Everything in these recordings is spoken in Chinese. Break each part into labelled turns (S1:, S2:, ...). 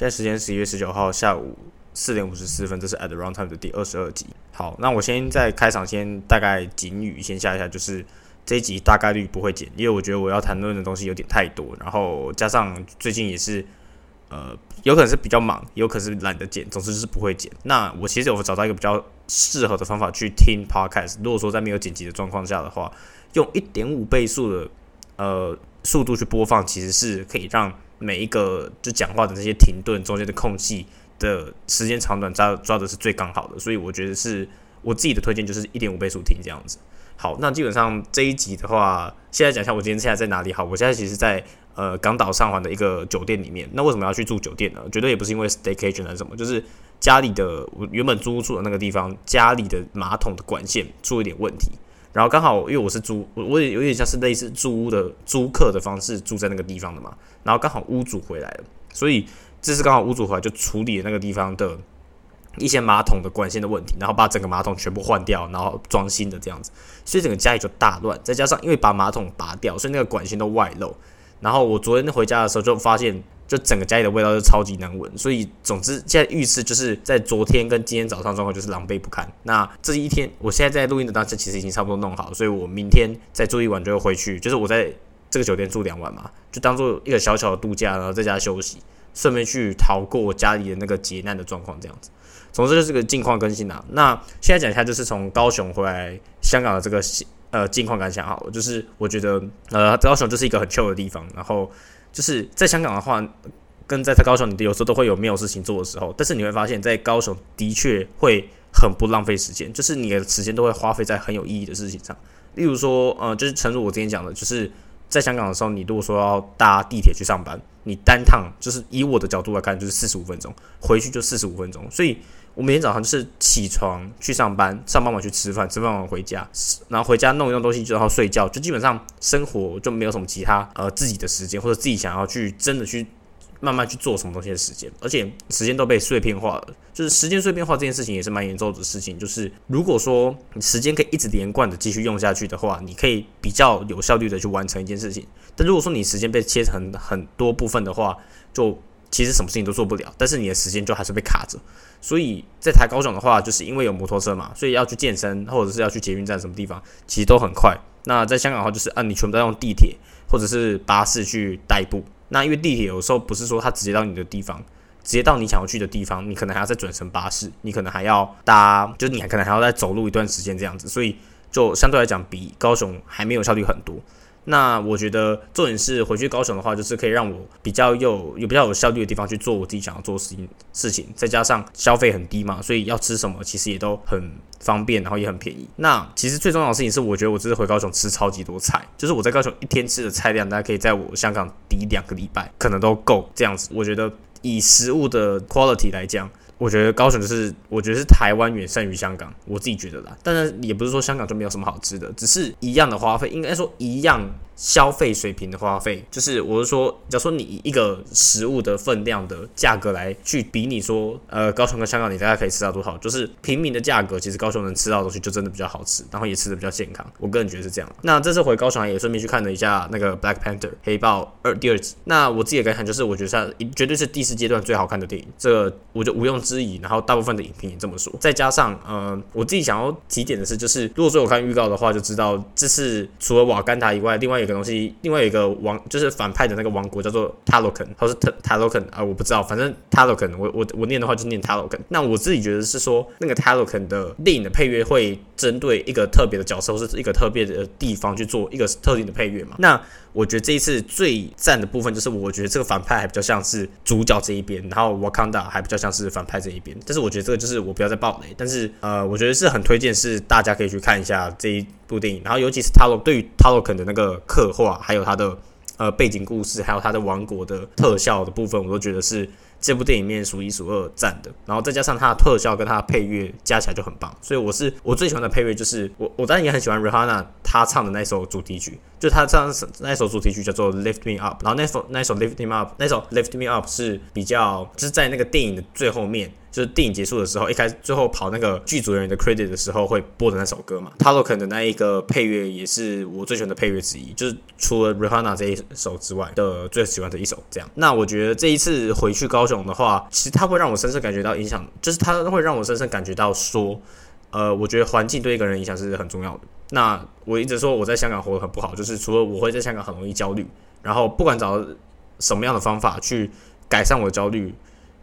S1: 现在时间十一月十九号下午四点五十四分，这是 At the Runtime 的第二十二集。好，那我先在开场先大概警语先下一下，就是这一集大概率不会剪，因为我觉得我要谈论的东西有点太多，然后加上最近也是呃有可能是比较忙，有可能是懒得剪，总之是不会剪。那我其实有找到一个比较适合的方法去听 Podcast，如果说在没有剪辑的状况下的话，用一点五倍速的呃速度去播放，其实是可以让每一个就讲话的这些停顿中间的空隙的时间长短抓抓的是最刚好的，所以我觉得是我自己的推荐就是一点五倍速听这样子。好，那基本上这一集的话，现在讲一下我今天现在在哪里。好，我现在其实，在呃港岛上环的一个酒店里面。那为什么要去住酒店呢？绝对也不是因为 staycation 还是什么，就是家里的我原本租住的那个地方，家里的马桶的管线出了一点问题。然后刚好因为我是租，我也有点像是类似租屋的租客的方式住在那个地方的嘛。然后刚好屋主回来了，所以这是刚好屋主回来就处理了那个地方的。一些马桶的管线的问题，然后把整个马桶全部换掉，然后装新的这样子，所以整个家里就大乱。再加上因为把马桶拔掉，所以那个管线都外漏。然后我昨天回家的时候就发现，就整个家里的味道就超级难闻。所以总之现在浴室就是在昨天跟今天早上状况就是狼狈不堪。那这一天，我现在在录音的当下其实已经差不多弄好，所以我明天再住一晚就会回去。就是我在这个酒店住两晚嘛，就当做一个小小的度假，然后在家休息，顺便去逃过我家里的那个劫难的状况这样子。总之就是个近况更新啊。那现在讲一下，就是从高雄回来香港的这个呃近况感想好了。就是我觉得呃高雄就是一个很 chill 的地方。然后就是在香港的话，跟在高雄，你有时候都会有没有事情做的时候。但是你会发现在高雄的确会很不浪费时间，就是你的时间都会花费在很有意义的事情上。例如说呃，就是诚如我之前讲的，就是在香港的时候，你如果说要搭地铁去上班，你单趟就是以我的角度来看，就是四十五分钟，回去就四十五分钟，所以。我每天早上就是起床去上班，上班完去吃饭，吃饭完回家，然后回家弄一弄东西，就然后睡觉，就基本上生活就没有什么其他呃自己的时间，或者自己想要去真的去慢慢去做什么东西的时间，而且时间都被碎片化了。就是时间碎片化这件事情也是蛮严重的事情。就是如果说你时间可以一直连贯的继续用下去的话，你可以比较有效率的去完成一件事情。但如果说你时间被切成很多部分的话，就其实什么事情都做不了，但是你的时间就还是被卡着。所以在台高雄的话，就是因为有摩托车嘛，所以要去健身或者是要去捷运站什么地方，其实都很快。那在香港的话，就是啊，你全部都用地铁或者是巴士去代步。那因为地铁有时候不是说它直接到你的地方，直接到你想要去的地方，你可能还要再转乘巴士，你可能还要搭，就你还可能还要再走路一段时间这样子。所以就相对来讲，比高雄还没有效率很多。那我觉得重点是回去高雄的话，就是可以让我比较有有比较有效率的地方去做我自己想要做事情事情，再加上消费很低嘛，所以要吃什么其实也都很方便，然后也很便宜。那其实最重要的事情是，我觉得我这次回高雄吃超级多菜，就是我在高雄一天吃的菜量，大家可以在我香港抵两个礼拜可能都够这样子。我觉得以食物的 quality 来讲。我觉得高雄就是，我觉得是台湾远胜于香港，我自己觉得啦。当然也不是说香港就没有什么好吃的，只是一样的花费，应该说一样消费水平的花费。就是我是说，假如说你一个食物的分量的价格来去比，你说，呃，高雄跟香港你大概可以吃到多少？就是平民的价格，其实高雄能吃到的东西就真的比较好吃，然后也吃的比较健康。我个人觉得是这样。那这次回高雄也顺便去看了一下那个 Black Panther 黑豹二第二集。那我自己的感想就是，我觉得它绝对是第四阶段最好看的电影。这我就毋庸。置疑，然后大部分的影评也这么说。再加上，呃，我自己想要提点的是，就是如果说我看预告的话，就知道这是除了瓦干达以外，另外一个东西，另外一个王，就是反派的那个王国叫做 Talokan，或是 Talokan 啊，我不知道，反正 Talokan，我我我念的话就念 Talokan。那我自己觉得是说，那个 Talokan 的电影的配乐会针对一个特别的角色或是一个特别的地方去做一个特定的配乐嘛？那我觉得这一次最赞的部分就是，我觉得这个反派还比较像是主角这一边，然后 Wakanda 还比较像是反派这一边。但是我觉得这个就是我不要再爆雷，但是呃，我觉得是很推荐，是大家可以去看一下这一部电影。然后尤其是 Talo 对于 Talokan 的那个刻画，还有他的呃背景故事，还有他的王国的特效的部分，我都觉得是。这部电影里面数一数二赞的，然后再加上它的特效跟它的配乐加起来就很棒，所以我是我最喜欢的配乐就是我我当然也很喜欢 Rihanna 她唱的那首主题曲，就她唱那首主题曲叫做 Lift Me Up，然后那首那首 Lift Me Up 那首 Lift Me Up 是比较就是在那个电影的最后面就是电影结束的时候，一开始最后跑那个剧组人员的 credit 的时候会播的那首歌嘛。他说可能那一个配乐也是我最喜欢的配乐之一，就是除了 Rihanna 这一首之外的最喜欢的一首。这样，那我觉得这一次回去高雄的话，其实它会让我深深感觉到影响，就是它会让我深深感觉到说，呃，我觉得环境对一个人影响是很重要的。那我一直说我在香港活得很不好，就是除了我会在香港很容易焦虑，然后不管找什么样的方法去改善我的焦虑。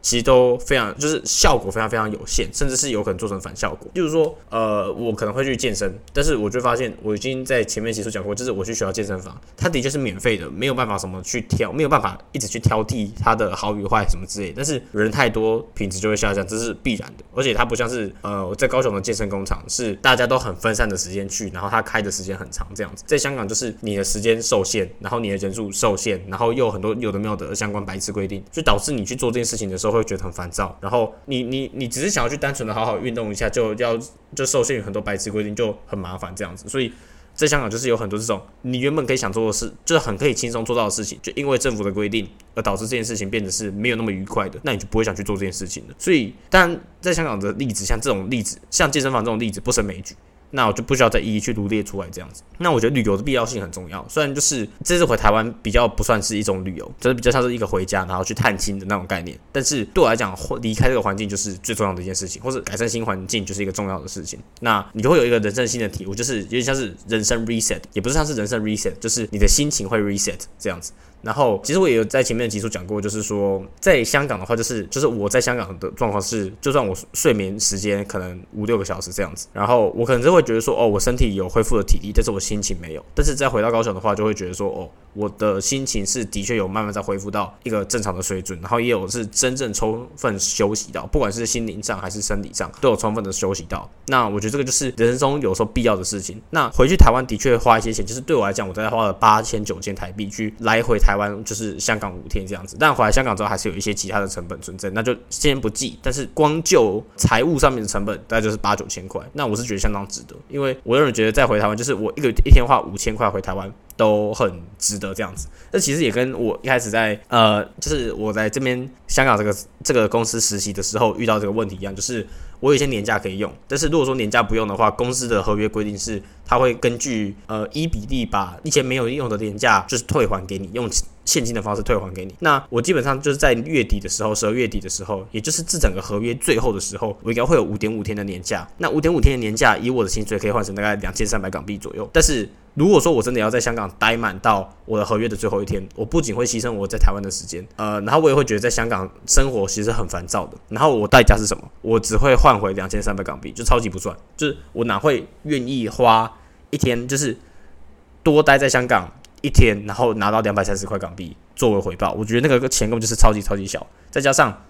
S1: 其实都非常，就是效果非常非常有限，甚至是有可能做成反效果。就是说，呃，我可能会去健身，但是我就发现，我已经在前面其实讲过，就是我去学校健身房，它的确是免费的，没有办法什么去挑，没有办法一直去挑剔它的好与坏什么之类。但是人太多，品质就会下降，这是必然的。而且它不像是，呃，在高雄的健身工厂，是大家都很分散的时间去，然后它开的时间很长这样子。在香港就是你的时间受限，然后你的人数受限，然后又很多有的没有的相关白痴规定，就导致你去做这件事情的时候。都会觉得很烦躁，然后你你你只是想要去单纯的好好运动一下，就要就受限于很多白痴规定，就很麻烦这样子。所以在香港就是有很多这种你原本可以想做的事，就是很可以轻松做到的事情，就因为政府的规定而导致这件事情变得是没有那么愉快的，那你就不会想去做这件事情了。所以，当然在香港的例子，像这种例子，像健身房这种例子不胜枚举。那我就不需要再一一去罗列出来这样子。那我觉得旅游的必要性很重要，虽然就是这次回台湾比较不算是一种旅游，就是比较像是一个回家然后去探亲的那种概念。但是对我来讲，离开这个环境就是最重要的一件事情，或者改善新环境就是一个重要的事情。那你就会有一个人生新的体悟，就是有点像是人生 reset，也不是像是人生 reset，就是你的心情会 reset 这样子。然后，其实我也有在前面的集数讲过，就是说，在香港的话，就是就是我在香港的状况是，就算我睡眠时间可能五六个小时这样子，然后我可能就会觉得说，哦，我身体有恢复了体力，但是我心情没有。但是再回到高雄的话，就会觉得说，哦。我的心情是的确有慢慢在恢复到一个正常的水准，然后也有是真正充分休息到，不管是心灵上还是生理上都有充分的休息到。那我觉得这个就是人生中有时候必要的事情。那回去台湾的确花一些钱，就是对我来讲，我大概花了八千九千台币去来回台湾，就是香港五天这样子。但回来香港之后还是有一些其他的成本存在，那就先不计。但是光就财务上面的成本，大概就是八九千块。那我是觉得相当值得，因为我有人觉得再回台湾，就是我一个一天花五千块回台湾。都很值得这样子，那其实也跟我一开始在呃，就是我在这边香港这个这个公司实习的时候遇到这个问题一样，就是我有一些年假可以用，但是如果说年假不用的话，公司的合约规定是他会根据呃一比例把以前没有用的年假就是退还给你，用现金的方式退还给你。那我基本上就是在月底的时候，十二月底的时候，也就是这整个合约最后的时候，我应该会有五点五天的年假。那五点五天的年假，以我的薪水可以换成大概两千三百港币左右，但是。如果说我真的要在香港待满到我的合约的最后一天，我不仅会牺牲我在台湾的时间，呃，然后我也会觉得在香港生活其实很烦躁的。然后我代价是什么？我只会换回两千三百港币，就超级不赚。就是我哪会愿意花一天，就是多待在香港一天，然后拿到两百三十块港币作为回报？我觉得那个钱根本就是超级超级小，再加上。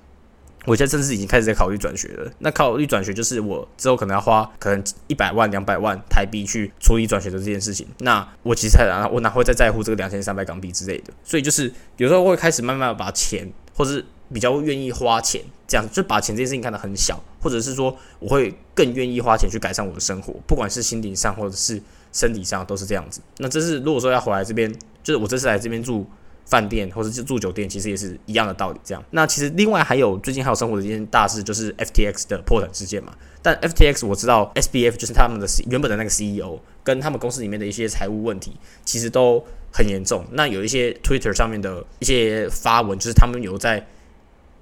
S1: 我现在甚至已经开始在考虑转学了。那考虑转学就是我之后可能要花可能一百万、两百万台币去处理转学的这件事情。那我其实然后我哪会再在乎这个两千三百港币之类的？所以就是有时候会开始慢慢把钱，或是比较愿意花钱，这样就把钱这件事情看得很小，或者是说我会更愿意花钱去改善我的生活，不管是心理上或者是身体上都是这样子。那这是如果说要回来这边，就是我这次来这边住。饭店或者是住酒店，其实也是一样的道理。这样，那其实另外还有最近还有生活的一件大事，就是 FTX 的破产事件嘛。但 FTX 我知道，SBF 就是他们的原本的那个 CEO，跟他们公司里面的一些财务问题，其实都很严重。那有一些 Twitter 上面的一些发文，就是他们有在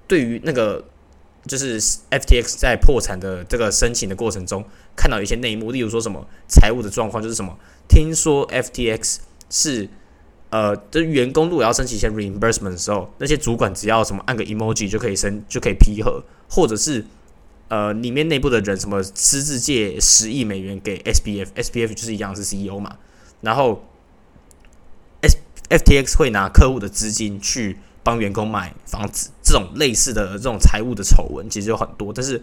S1: 对于那个就是 FTX 在破产的这个申请的过程中，看到一些内幕，例如说什么财务的状况，就是什么听说 FTX 是。呃，这员工如果要申请一些 reimbursement 的时候，那些主管只要什么按个 emoji 就可以申就可以批核，或者是呃里面内部的人什么私自借十亿美元给 SBF，SBF 就是一样是 CEO 嘛，然后 S FTX 会拿客户的资金去帮员工买房子，这种类似的这种财务的丑闻其实有很多，但是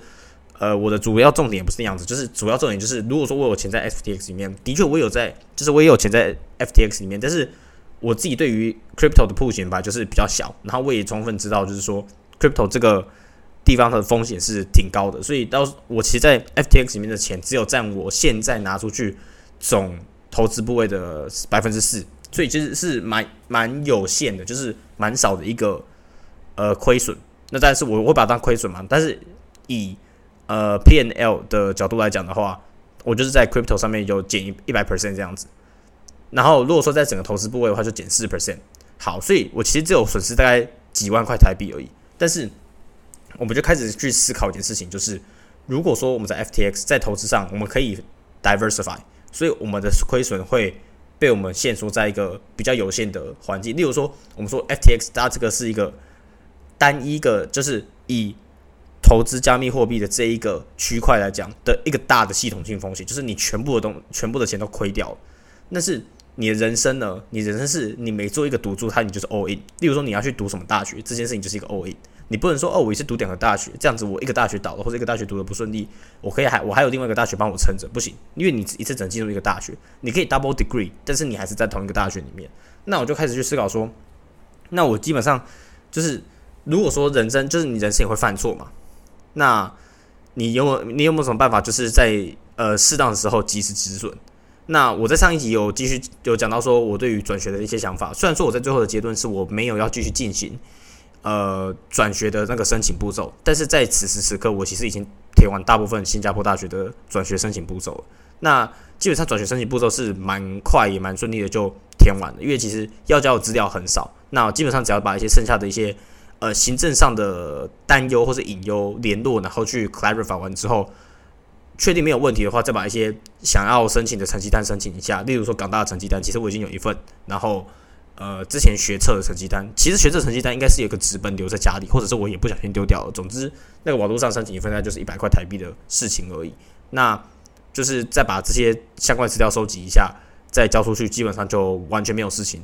S1: 呃我的主要重点不是那样子，就是主要重点就是如果说我有钱在 FTX 里面，的确我有在，就是我也有钱在 FTX 里面，但是。我自己对于 crypto 的铺险吧，就是比较小，然后我也充分知道，就是说 crypto 这个地方它的风险是挺高的，所以到我其实，在 FTX 里面的钱只有占我现在拿出去总投资部位的百分之四，所以其实是蛮蛮有限的，就是蛮少的一个呃亏损。那但是我会把它当亏损嘛，但是以呃 P N L 的角度来讲的话，我就是在 crypto 上面有减一一百 percent 这样子。然后如果说在整个投资部位的话，就减四 percent。好，所以我其实只有损失大概几万块台币而已。但是我们就开始去思考一件事情，就是如果说我们在 F T X 在投资上，我们可以 diversify，所以我们的亏损会被我们限缩在一个比较有限的环境。例如说，我们说 F T X 它这个是一个单一个，就是以投资加密货币的这一个区块来讲的一个大的系统性风险，就是你全部的东全部的钱都亏掉了。那是你的人生呢？你人生是你每做一个赌注，它你就是 all in。例如说，你要去读什么大学，这件事情就是一个 all in。你不能说哦，我一次读两个大学，这样子我一个大学倒了，或者一个大学读的不顺利，我可以还我还有另外一个大学帮我撑着，不行，因为你一次只能进入一个大学，你可以 double degree，但是你还是在同一个大学里面。那我就开始去思考说，那我基本上就是如果说人生就是你人生也会犯错嘛，那你有你有没有什么办法，就是在呃适当的时候及时止损？那我在上一集有继续有讲到说我对于转学的一些想法，虽然说我在最后的阶段是我没有要继续进行。呃，转学的那个申请步骤，但是在此时此刻，我其实已经填完大部分新加坡大学的转学申请步骤了。那基本上转学申请步骤是蛮快也蛮顺利的就填完了，因为其实要交的资料很少。那基本上只要把一些剩下的一些呃行政上的担忧或者隐忧联络，然后去 clarify 完之后，确定没有问题的话，再把一些想要申请的成绩单申请一下。例如说港大的成绩单，其实我已经有一份，然后。呃，之前学测的成绩单，其实学测成绩单应该是有个纸本留在家里，或者是我也不小心丢掉了。总之，那个网络上申请一份单就是一百块台币的事情而已。那就是再把这些相关资料收集一下，再交出去，基本上就完全没有事情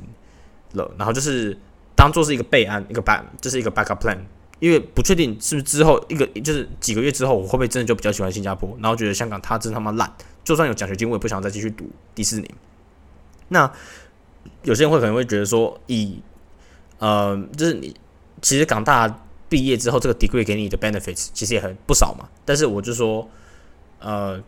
S1: 了。然后就是当做是一个备案，一个 back，这是一个 backup plan，因为不确定是不是之后一个就是几个月之后，我会不会真的就比较喜欢新加坡，然后觉得香港它真他妈烂，就算有奖学金，我也不想再继续读第四年。那。有些人会可能会觉得说，以呃，就是你其实港大毕业之后，这个 degree 给你的 benefits 其实也很不少嘛。但是我就说，呃，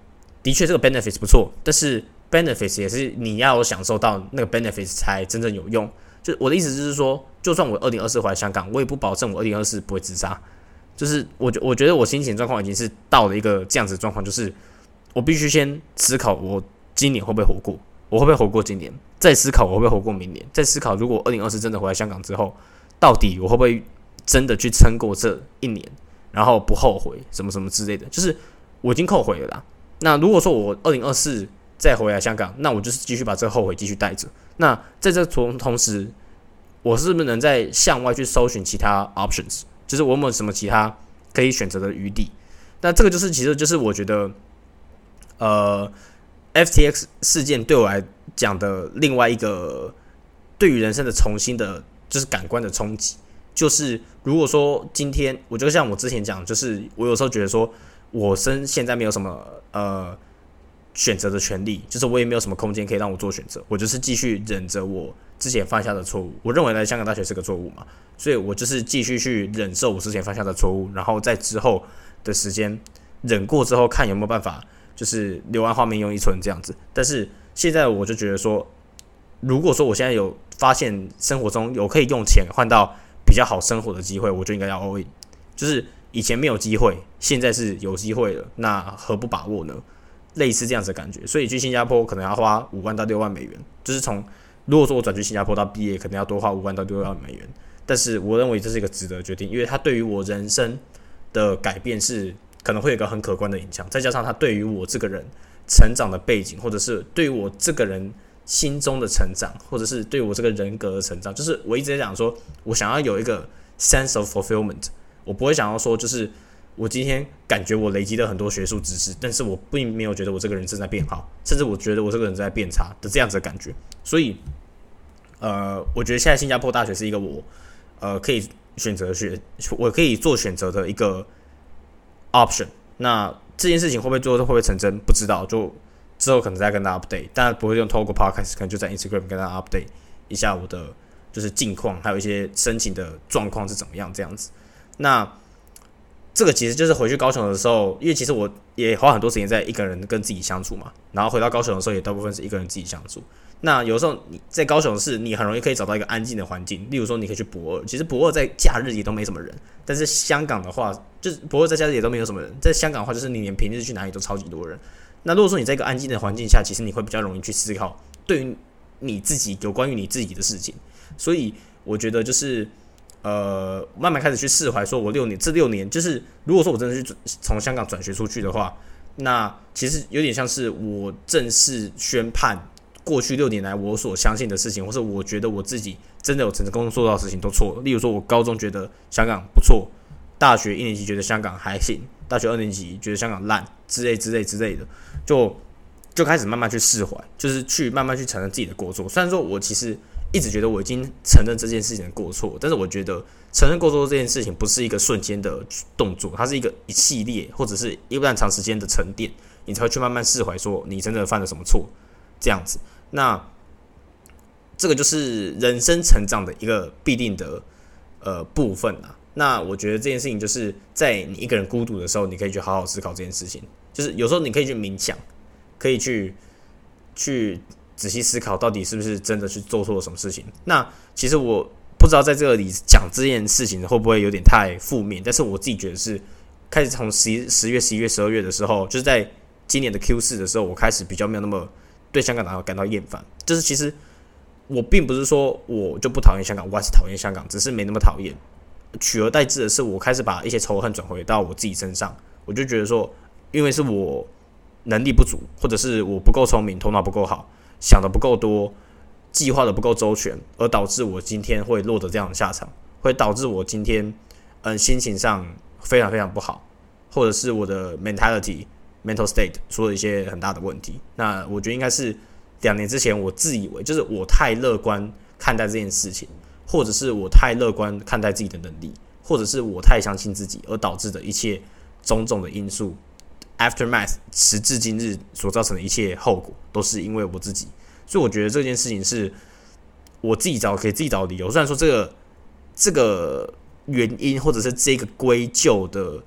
S1: 的确这个 benefits 不错，但是 benefits 也是你要享受到那个 benefits 才真正有用。就我的意思就是说，就算我二零二四回来香港，我也不保证我二零二四不会自杀。就是我觉我觉得我心情状况已经是到了一个这样子状况，就是我必须先思考我今年会不会活过。我会不会活过今年？再思考我会不会活过明年？再思考如果二零二四真的回来香港之后，到底我会不会真的去撑过这一年，然后不后悔什么什么之类的？就是我已经后悔了啦。那如果说我二零二四再回来香港，那我就是继续把这个后悔继续带着。那在这同同时，我是不是能在向外去搜寻其他 options？就是我有没有什么其他可以选择的余地？那这个就是其实就是我觉得，呃。FTX 事件对我来讲的另外一个对于人生的重新的，就是感官的冲击，就是如果说今天，我就像我之前讲，就是我有时候觉得说，我生现在没有什么呃选择的权利，就是我也没有什么空间可以让我做选择，我就是继续忍着我之前犯下的错误。我认为来香港大学是个错误嘛，所以我就是继续去忍受我之前犯下的错误，然后在之后的时间忍过之后，看有没有办法。就是留完画面用一存这样子，但是现在我就觉得说，如果说我现在有发现生活中有可以用钱换到比较好生活的机会，我就应该要 all in。就是以前没有机会，现在是有机会了，那何不把握呢？类似这样子的感觉。所以去新加坡可能要花五万到六万美元，就是从如果说我转去新加坡到毕业，可能要多花五万到六万美元。但是我认为这是一个值得决定，因为它对于我人生的改变是。可能会有一个很可观的影响，再加上他对于我这个人成长的背景，或者是对于我这个人心中的成长，或者是对我这个人格的成长，就是我一直在讲说，我想要有一个 sense of fulfillment，我不会想要说，就是我今天感觉我累积了很多学术知识，但是我并没有觉得我这个人正在变好，甚至我觉得我这个人在变差的这样子的感觉。所以，呃，我觉得现在新加坡大学是一个我呃可以选择学，我可以做选择的一个。option，那这件事情会不会做会不会成真？不知道，就之后可能再跟大家 update，但不会用透过 podcast，可能就在 Instagram 跟大家 update 一下我的就是近况，还有一些申请的状况是怎么样这样子。那这个其实就是回去高雄的时候，因为其实我也花很多时间在一个人跟自己相处嘛，然后回到高雄的时候，也大部分是一个人自己相处。那有时候你在高雄市，你很容易可以找到一个安静的环境，例如说你可以去博二，其实博二在假日也都没什么人，但是香港的话，就是博二在假日也都没有什么人，在香港的话，就是你连平日去哪里都超级多人。那如果说你在一个安静的环境下，其实你会比较容易去思考对于你自己有关于你自己的事情，所以我觉得就是。呃，慢慢开始去释怀，说我六年这六年，就是如果说我真的去从香港转学出去的话，那其实有点像是我正式宣判过去六年来我所相信的事情，或是我觉得我自己真的有成功做到的事情都错了。例如说，我高中觉得香港不错，大学一年级觉得香港还行，大学二年级觉得香港烂之类之类之类的，就就开始慢慢去释怀，就是去慢慢去承认自己的过错。虽然说我其实。一直觉得我已经承认这件事情的过错，但是我觉得承认过错这件事情不是一个瞬间的动作，它是一个一系列或者是一段长时间的沉淀，你才会去慢慢释怀，说你真的犯了什么错，这样子。那这个就是人生成长的一个必定的呃部分啊。那我觉得这件事情就是在你一个人孤独的时候，你可以去好好思考这件事情，就是有时候你可以去冥想，可以去去。仔细思考，到底是不是真的去做错了什么事情？那其实我不知道在这里讲这件事情会不会有点太负面，但是我自己觉得是开始从十十月、十一月、十二月的时候，就是在今年的 Q 四的时候，我开始比较没有那么对香港感到厌烦。就是其实我并不是说我就不讨厌香港，我还是讨厌香港，只是没那么讨厌。取而代之的是，我开始把一些仇恨转回到我自己身上。我就觉得说，因为是我能力不足，或者是我不够聪明，头脑不够好。想的不够多，计划的不够周全，而导致我今天会落得这样的下场，会导致我今天嗯心情上非常非常不好，或者是我的 mentality mental state 出了一些很大的问题。那我觉得应该是两年之前我自以为就是我太乐观看待这件事情，或者是我太乐观看待自己的能力，或者是我太相信自己而导致的一切种种的因素。Aftermath，时至今日所造成的一切后果，都是因为我自己，所以我觉得这件事情是我自己找可以自己找理由。虽然说这个这个原因或者是这个归咎的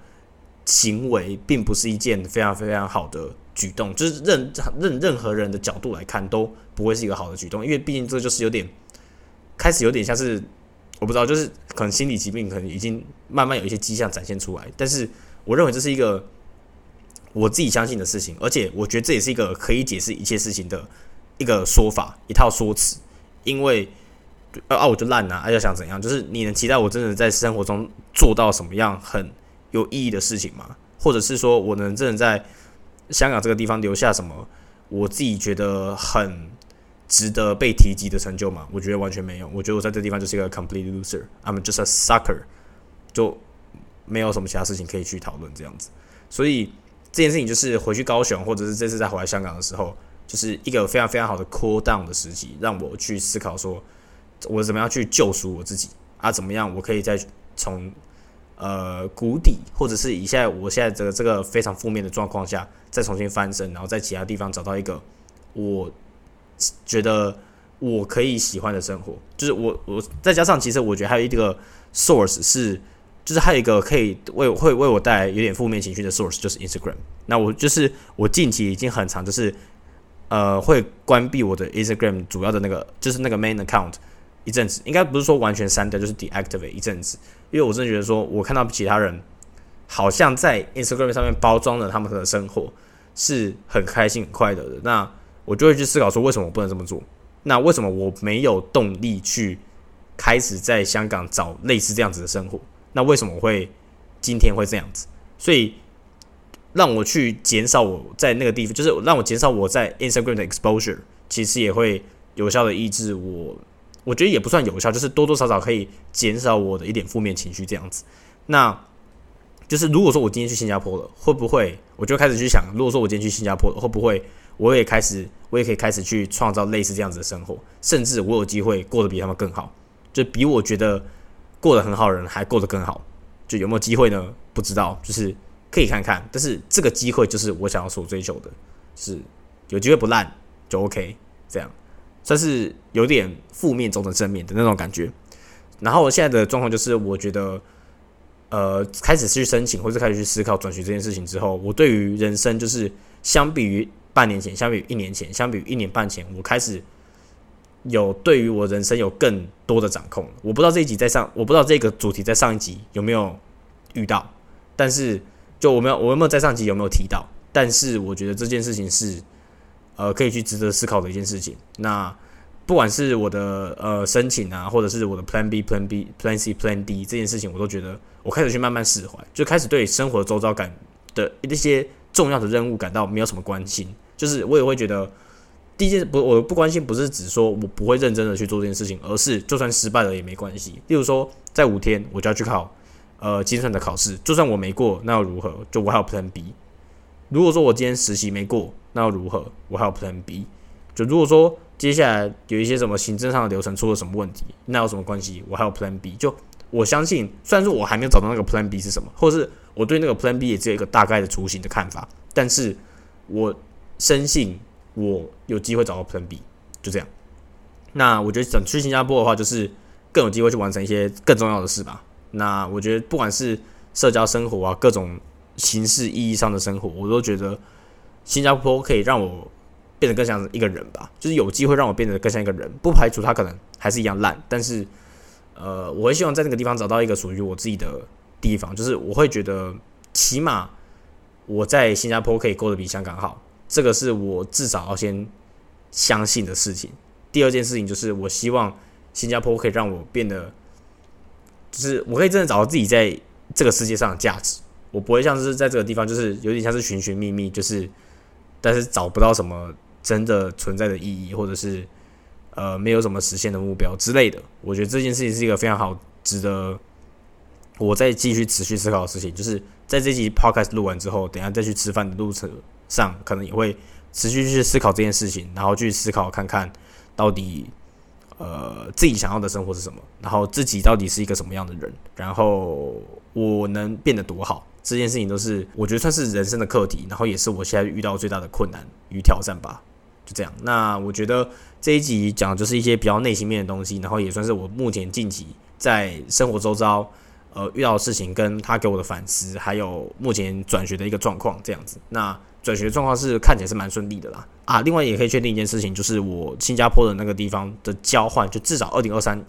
S1: 行为，并不是一件非常非常好的举动，就是任任任何人的角度来看都不会是一个好的举动，因为毕竟这就是有点开始有点像是我不知道，就是可能心理疾病可能已经慢慢有一些迹象展现出来，但是我认为这是一个。我自己相信的事情，而且我觉得这也是一个可以解释一切事情的一个说法，一套说辞。因为啊，我就烂啊，要想怎样？就是你能期待我真的在生活中做到什么样很有意义的事情吗？或者是说我能真的在香港这个地方留下什么我自己觉得很值得被提及的成就吗？我觉得完全没有。我觉得我在这地方就是一个 complete loser，I'm just a sucker，就没有什么其他事情可以去讨论这样子，所以。这件事情就是回去高雄，或者是这次再回来香港的时候，就是一个非常非常好的 cool down 的时机，让我去思考说，我怎么样去救赎我自己啊？怎么样我可以再从呃谷底，或者是以现在我现在这个这个非常负面的状况下，再重新翻身，然后在其他地方找到一个我觉得我可以喜欢的生活。就是我我再加上，其实我觉得还有一个 source 是。就是还有一个可以为会为我带来有点负面情绪的 source，就是 Instagram。那我就是我近期已经很长，就是呃会关闭我的 Instagram 主要的那个就是那个 main account 一阵子，应该不是说完全删掉，就是 deactivate 一阵子。因为我真的觉得说，我看到其他人好像在 Instagram 上面包装了他们的生活是很开心很快乐的，那我就会去思考说，为什么我不能这么做？那为什么我没有动力去开始在香港找类似这样子的生活？那为什么会今天会这样子？所以让我去减少我在那个地方，就是让我减少我在 Instagram 的 exposure，其实也会有效的抑制我。我觉得也不算有效，就是多多少少可以减少我的一点负面情绪这样子。那就是如果说我今天去新加坡了，会不会我就开始去想，如果说我今天去新加坡了，会不会我也开始我也可以开始去创造类似这样子的生活，甚至我有机会过得比他们更好，就比我觉得。过得很好的人还过得更好，就有没有机会呢？不知道，就是可以看看。但是这个机会就是我想要所追求的，是有机会不烂就 OK，这样算是有点负面中的正面的那种感觉。然后我现在的状况就是，我觉得呃开始去申请或者开始去思考转学这件事情之后，我对于人生就是相比于半年前，相比于一年前，相比于一年半前，我开始有对于我人生有更多的掌控。我不知道这一集在上，我不知道这个主题在上一集有没有遇到，但是就我没有，我有没有在上集有没有提到？但是我觉得这件事情是呃可以去值得思考的一件事情。那不管是我的呃申请啊，或者是我的 Plan B、Plan B、Plan C、Plan D 这件事情，我都觉得我开始去慢慢释怀，就开始对生活周遭感的一些重要的任务感到没有什么关心。就是我也会觉得，第一件不，我不关心不是指说我不会认真的去做这件事情，而是就算失败了也没关系。例如说，在五天我就要去考呃精算的考试，就算我没过，那又如何？就我还有 Plan B。如果说我今天实习没过，那又如何？我还有 Plan B。就如果说接下来有一些什么行政上的流程出了什么问题，那有什么关系？我还有 Plan B。就我相信，虽然说我还没有找到那个 Plan B 是什么，或是我对那个 Plan B 也只有一个大概的雏形的看法，但是我。深信我有机会找到 Plan B，就这样。那我觉得想去新加坡的话，就是更有机会去完成一些更重要的事吧。那我觉得不管是社交生活啊，各种形式意义上的生活，我都觉得新加坡可以让我变得更像一个人吧。就是有机会让我变得更像一个人，不排除他可能还是一样烂，但是呃，我会希望在那个地方找到一个属于我自己的地方。就是我会觉得，起码我在新加坡可以过得比香港好。这个是我至少要先相信的事情。第二件事情就是，我希望新加坡可以让我变得，就是我可以真的找到自己在这个世界上的价值。我不会像是在这个地方，就是有点像是寻寻觅觅，就是但是找不到什么真的存在的意义，或者是呃没有什么实现的目标之类的。我觉得这件事情是一个非常好、值得我再继续持续思考的事情。就是在这集 podcast 录完之后，等下再去吃饭的路程。上可能也会持续去思考这件事情，然后去思考看看到底呃自己想要的生活是什么，然后自己到底是一个什么样的人，然后我能变得多好，这件事情都是我觉得算是人生的课题，然后也是我现在遇到最大的困难与挑战吧。就这样，那我觉得这一集讲的就是一些比较内心面的东西，然后也算是我目前近期在生活周遭呃遇到的事情，跟他给我的反思，还有目前转学的一个状况这样子。那转学状况是看起来是蛮顺利的啦啊！另外也可以确定一件事情，就是我新加坡的那个地方的交换，就至少二零二三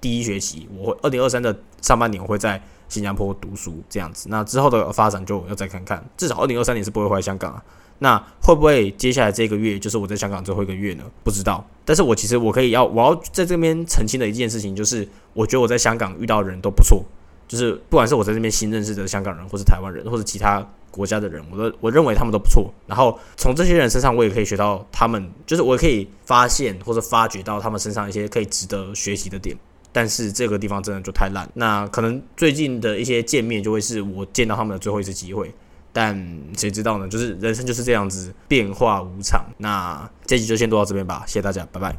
S1: 第一学期，我会二零二三的上半年我会在新加坡读书这样子。那之后的发展就要再看看，至少二零二三年是不会回来香港啊。那会不会接下来这个月就是我在香港最后一个月呢？不知道。但是我其实我可以要我要在这边澄清的一件事情，就是我觉得我在香港遇到的人都不错，就是不管是我在这边新认识的香港人，或是台湾人，或者其他。国家的人，我都我认为他们都不错。然后从这些人身上，我也可以学到他们，就是我可以发现或者发掘到他们身上一些可以值得学习的点。但是这个地方真的就太烂。那可能最近的一些见面就会是我见到他们的最后一次机会。但谁知道呢？就是人生就是这样子，变化无常。那这集就先录到这边吧，谢谢大家，拜拜。